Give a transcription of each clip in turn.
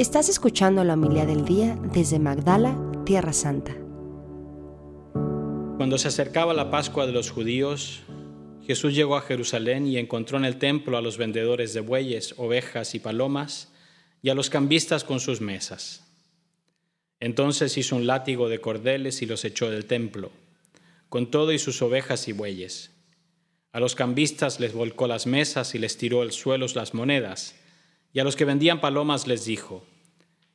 Estás escuchando la humildad del día desde Magdala, Tierra Santa. Cuando se acercaba la Pascua de los judíos, Jesús llegó a Jerusalén y encontró en el templo a los vendedores de bueyes, ovejas y palomas y a los cambistas con sus mesas. Entonces hizo un látigo de cordeles y los echó del templo, con todo y sus ovejas y bueyes. A los cambistas les volcó las mesas y les tiró al suelo las monedas, y a los que vendían palomas les dijo,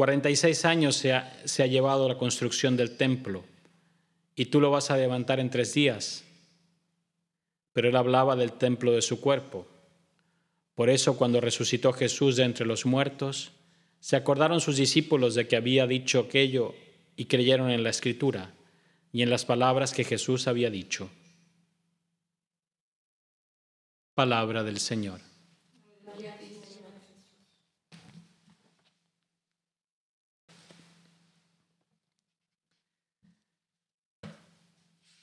46 años se ha, se ha llevado la construcción del templo y tú lo vas a levantar en tres días pero él hablaba del templo de su cuerpo. Por eso cuando resucitó Jesús de entre los muertos, se acordaron sus discípulos de que había dicho aquello y creyeron en la escritura y en las palabras que Jesús había dicho. Palabra del Señor.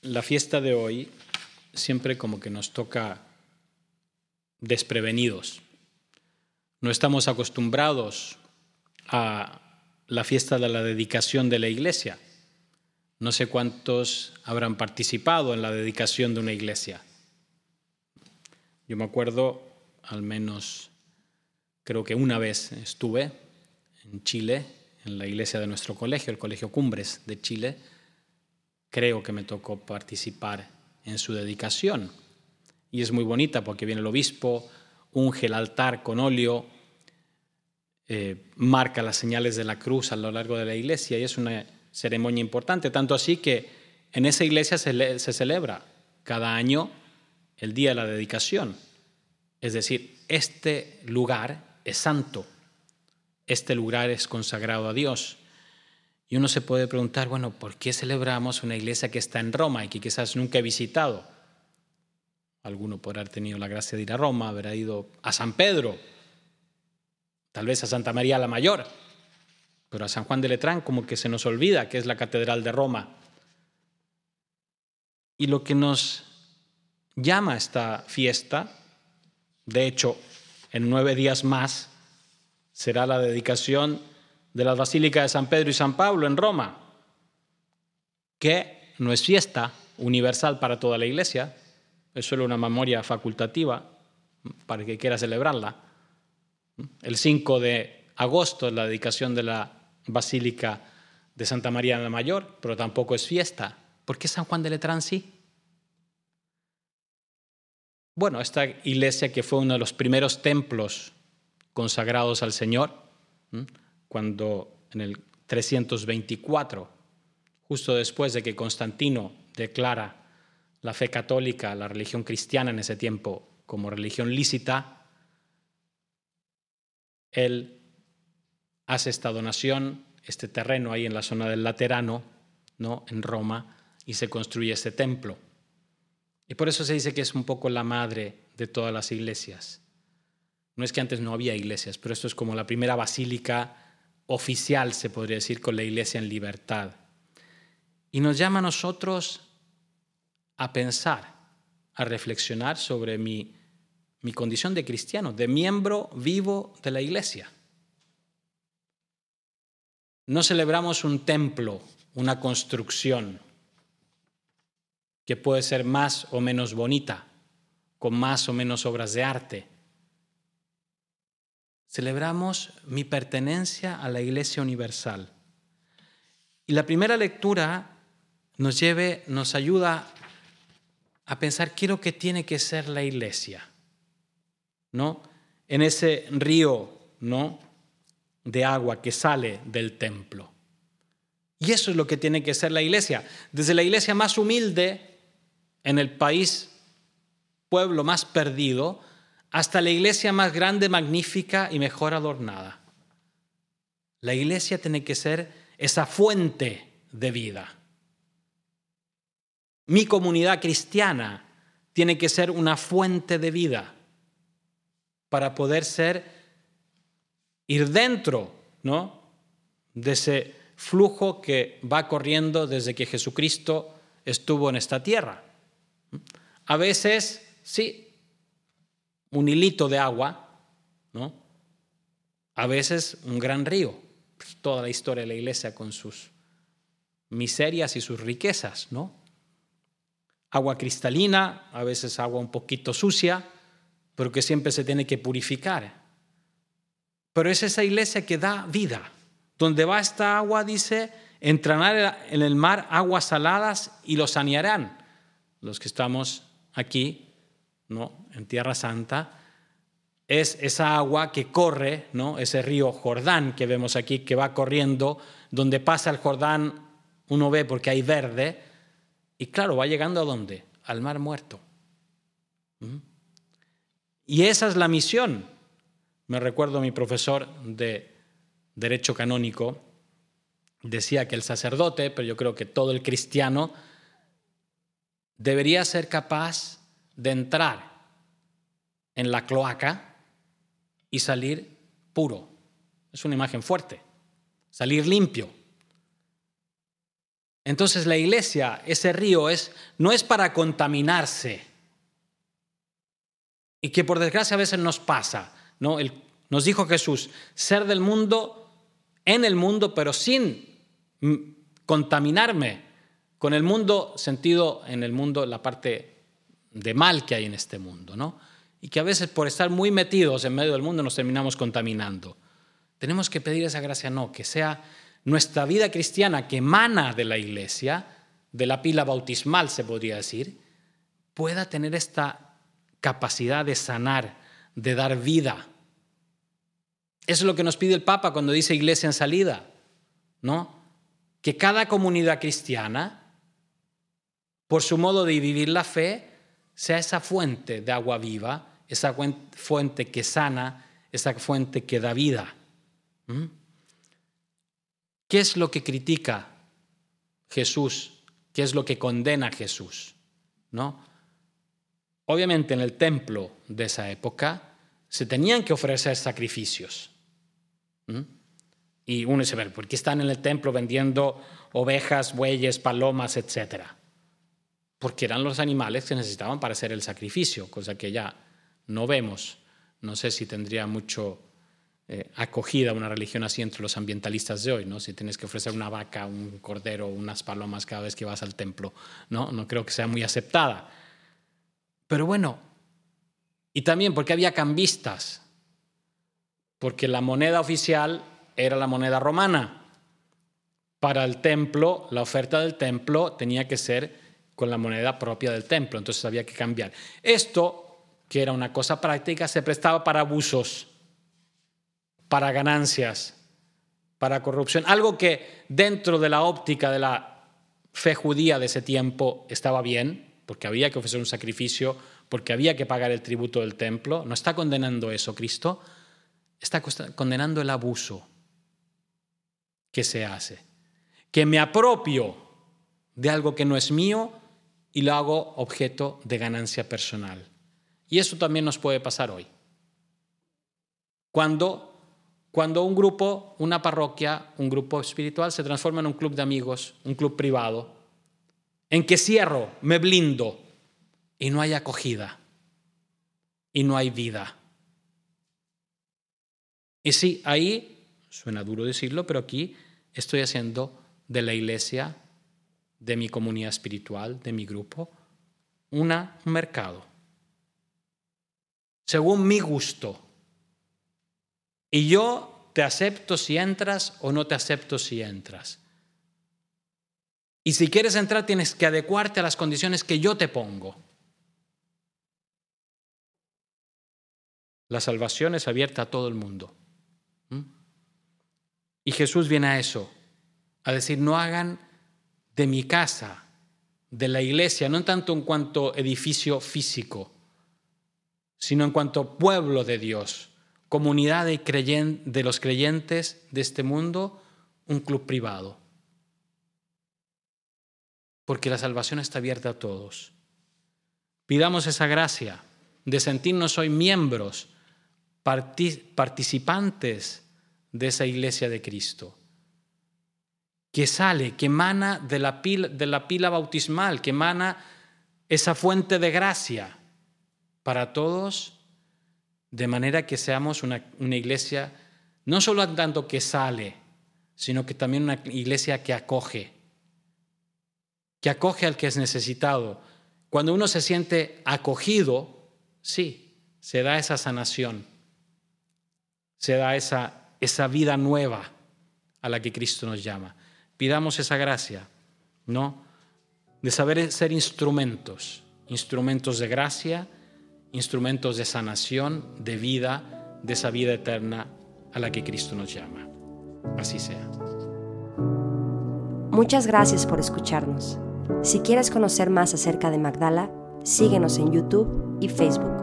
La fiesta de hoy siempre como que nos toca desprevenidos. No estamos acostumbrados a la fiesta de la dedicación de la iglesia. No sé cuántos habrán participado en la dedicación de una iglesia. Yo me acuerdo, al menos creo que una vez estuve en Chile, en la iglesia de nuestro colegio, el Colegio Cumbres de Chile. Creo que me tocó participar en su dedicación. Y es muy bonita porque viene el obispo, unge el altar con óleo, eh, marca las señales de la cruz a lo largo de la iglesia y es una ceremonia importante, tanto así que en esa iglesia se, se celebra cada año el día de la dedicación. Es decir, este lugar es santo, este lugar es consagrado a Dios. Y uno se puede preguntar, bueno, ¿por qué celebramos una iglesia que está en Roma y que quizás nunca he visitado? Alguno podrá haber tenido la gracia de ir a Roma, haber ido a San Pedro, tal vez a Santa María la Mayor, pero a San Juan de Letrán como que se nos olvida que es la catedral de Roma. Y lo que nos llama esta fiesta, de hecho, en nueve días más, será la dedicación de la Basílica de San Pedro y San Pablo en Roma, que no es fiesta universal para toda la iglesia, es solo una memoria facultativa para que quiera celebrarla. El 5 de agosto es la dedicación de la Basílica de Santa María la Mayor, pero tampoco es fiesta. ¿Por qué San Juan de Letrán sí? Bueno, esta iglesia que fue uno de los primeros templos consagrados al Señor, cuando en el 324, justo después de que Constantino declara la fe católica, la religión cristiana en ese tiempo como religión lícita, él hace esta donación, este terreno ahí en la zona del Laterano, ¿no? en Roma, y se construye este templo. Y por eso se dice que es un poco la madre de todas las iglesias. No es que antes no había iglesias, pero esto es como la primera basílica oficial, se podría decir, con la iglesia en libertad. Y nos llama a nosotros a pensar, a reflexionar sobre mi, mi condición de cristiano, de miembro vivo de la iglesia. No celebramos un templo, una construcción que puede ser más o menos bonita, con más o menos obras de arte Celebramos mi pertenencia a la Iglesia Universal. Y la primera lectura nos, lleve, nos ayuda a pensar qué es lo que tiene que ser la Iglesia. ¿No? En ese río, ¿no? de agua que sale del templo. Y eso es lo que tiene que ser la iglesia. Desde la iglesia más humilde en el país, pueblo más perdido, hasta la iglesia más grande, magnífica y mejor adornada. La iglesia tiene que ser esa fuente de vida. Mi comunidad cristiana tiene que ser una fuente de vida para poder ser, ir dentro, ¿no? De ese flujo que va corriendo desde que Jesucristo estuvo en esta tierra. A veces, sí, un hilito de agua, ¿no? A veces un gran río. Pues, toda la historia de la iglesia con sus miserias y sus riquezas, ¿no? Agua cristalina, a veces agua un poquito sucia, pero que siempre se tiene que purificar. Pero es esa iglesia que da vida. Donde va esta agua, dice, entrarán en el mar aguas saladas y los sanearán. Los que estamos aquí, ¿no? En Tierra Santa, es esa agua que corre, ¿no? Ese río Jordán que vemos aquí, que va corriendo, donde pasa el Jordán, uno ve porque hay verde, y claro, va llegando a dónde? Al mar muerto. ¿Mm? Y esa es la misión. Me recuerdo mi profesor de Derecho Canónico, decía que el sacerdote, pero yo creo que todo el cristiano, debería ser capaz de entrar en la cloaca y salir puro. Es una imagen fuerte. Salir limpio. Entonces la iglesia, ese río, es, no es para contaminarse. Y que por desgracia a veces nos pasa. ¿no? nos dijo Jesús, ser del mundo, en el mundo, pero sin contaminarme con el mundo, sentido en el mundo, la parte de mal que hay en este mundo. ¿no? y que a veces por estar muy metidos en medio del mundo nos terminamos contaminando. Tenemos que pedir esa gracia, no, que sea nuestra vida cristiana que emana de la iglesia, de la pila bautismal se podría decir, pueda tener esta capacidad de sanar, de dar vida. Eso es lo que nos pide el Papa cuando dice iglesia en salida, ¿no? Que cada comunidad cristiana, por su modo de vivir la fe, sea esa fuente de agua viva, esa fuente que sana, esa fuente que da vida. ¿Mm? ¿Qué es lo que critica Jesús? ¿Qué es lo que condena Jesús? ¿No? Obviamente en el templo de esa época se tenían que ofrecer sacrificios. ¿Mm? Y uno dice, ¿por qué están en el templo vendiendo ovejas, bueyes, palomas, etcétera? Porque eran los animales que necesitaban para hacer el sacrificio, cosa que ya no vemos. No sé si tendría mucho eh, acogida una religión así entre los ambientalistas de hoy, ¿no? Si tienes que ofrecer una vaca, un cordero, unas palomas cada vez que vas al templo, ¿no? No creo que sea muy aceptada. Pero bueno, y también porque había cambistas, porque la moneda oficial era la moneda romana. Para el templo, la oferta del templo tenía que ser con la moneda propia del templo, entonces había que cambiar. Esto, que era una cosa práctica, se prestaba para abusos, para ganancias, para corrupción, algo que dentro de la óptica de la fe judía de ese tiempo estaba bien, porque había que ofrecer un sacrificio, porque había que pagar el tributo del templo. No está condenando eso Cristo, está condenando el abuso que se hace. Que me apropio de algo que no es mío y lo hago objeto de ganancia personal. Y eso también nos puede pasar hoy. Cuando, cuando un grupo, una parroquia, un grupo espiritual se transforma en un club de amigos, un club privado, en que cierro, me blindo y no hay acogida y no hay vida. Y sí, ahí, suena duro decirlo, pero aquí estoy haciendo de la iglesia de mi comunidad espiritual, de mi grupo, una, un mercado, según mi gusto. Y yo te acepto si entras o no te acepto si entras. Y si quieres entrar tienes que adecuarte a las condiciones que yo te pongo. La salvación es abierta a todo el mundo. ¿Mm? Y Jesús viene a eso, a decir, no hagan de mi casa, de la iglesia, no tanto en cuanto edificio físico, sino en cuanto pueblo de Dios, comunidad de, de los creyentes de este mundo, un club privado. Porque la salvación está abierta a todos. Pidamos esa gracia de sentirnos hoy miembros, participantes de esa iglesia de Cristo, que sale, que emana de la pila, de la pila bautismal, que emana esa fuente de gracia para todos, de manera que seamos una, iglesia no solo tanto que sale, sino que también una iglesia que acoge, que acoge al que es necesitado. Cuando uno se siente acogido, sí, se da esa sanación, se da esa, esa vida nueva a la que Cristo nos llama. Pidamos esa gracia, ¿no? De saber ser instrumentos, instrumentos de gracia, instrumentos de sanación, de vida, de esa vida eterna a la que Cristo nos llama. Así sea. Muchas gracias por escucharnos. Si quieres conocer más acerca de Magdala, síguenos en YouTube y Facebook.